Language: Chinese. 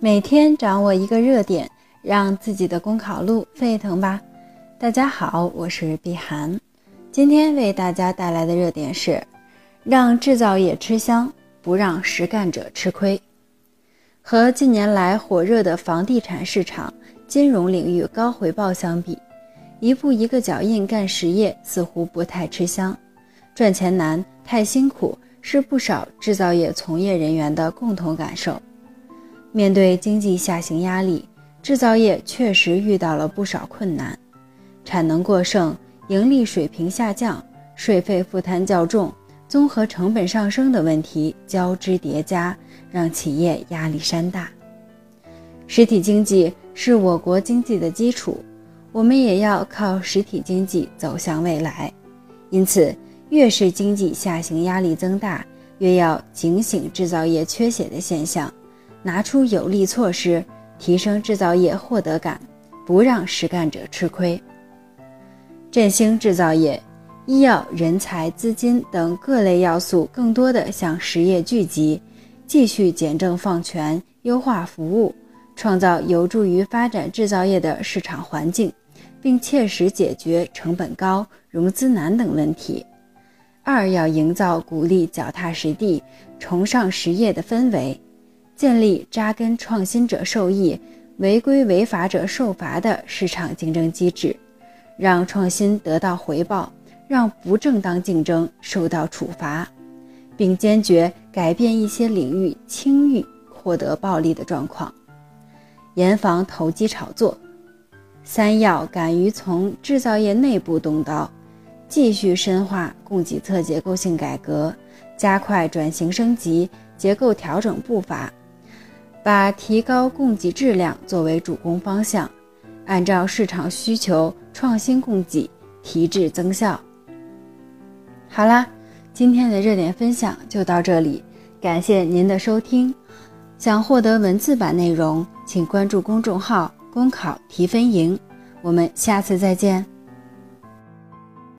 每天掌握一个热点，让自己的公考路沸腾吧！大家好，我是碧涵，今天为大家带来的热点是：让制造业吃香，不让实干者吃亏。和近年来火热的房地产市场、金融领域高回报相比，一步一个脚印干实业似乎不太吃香，赚钱难、太辛苦，是不少制造业从业人员的共同感受。面对经济下行压力，制造业确实遇到了不少困难，产能过剩、盈利水平下降、税费负担较重、综合成本上升的问题交织叠加，让企业压力山大。实体经济是我国经济的基础，我们也要靠实体经济走向未来。因此，越是经济下行压力增大，越要警醒制造业缺血的现象。拿出有力措施，提升制造业获得感，不让实干者吃亏。振兴制造业，医药人才、资金等各类要素更多的向实业聚集，继续简政放权，优化服务，创造有助于发展制造业的市场环境，并切实解决成本高、融资难等问题。二要营造鼓励脚踏实地、崇尚实业的氛围。建立扎根创新者受益、违规违法者受罚的市场竞争机制，让创新得到回报，让不正当竞争受到处罚，并坚决改变一些领域轻易获得暴利的状况，严防投机炒作。三要敢于从制造业内部动刀，继续深化供给侧结构性改革，加快转型升级、结构调整步伐。把提高供给质量作为主攻方向，按照市场需求创新供给，提质增效。好啦，今天的热点分享就到这里，感谢您的收听。想获得文字版内容，请关注公众号“公考提分营”。我们下次再见。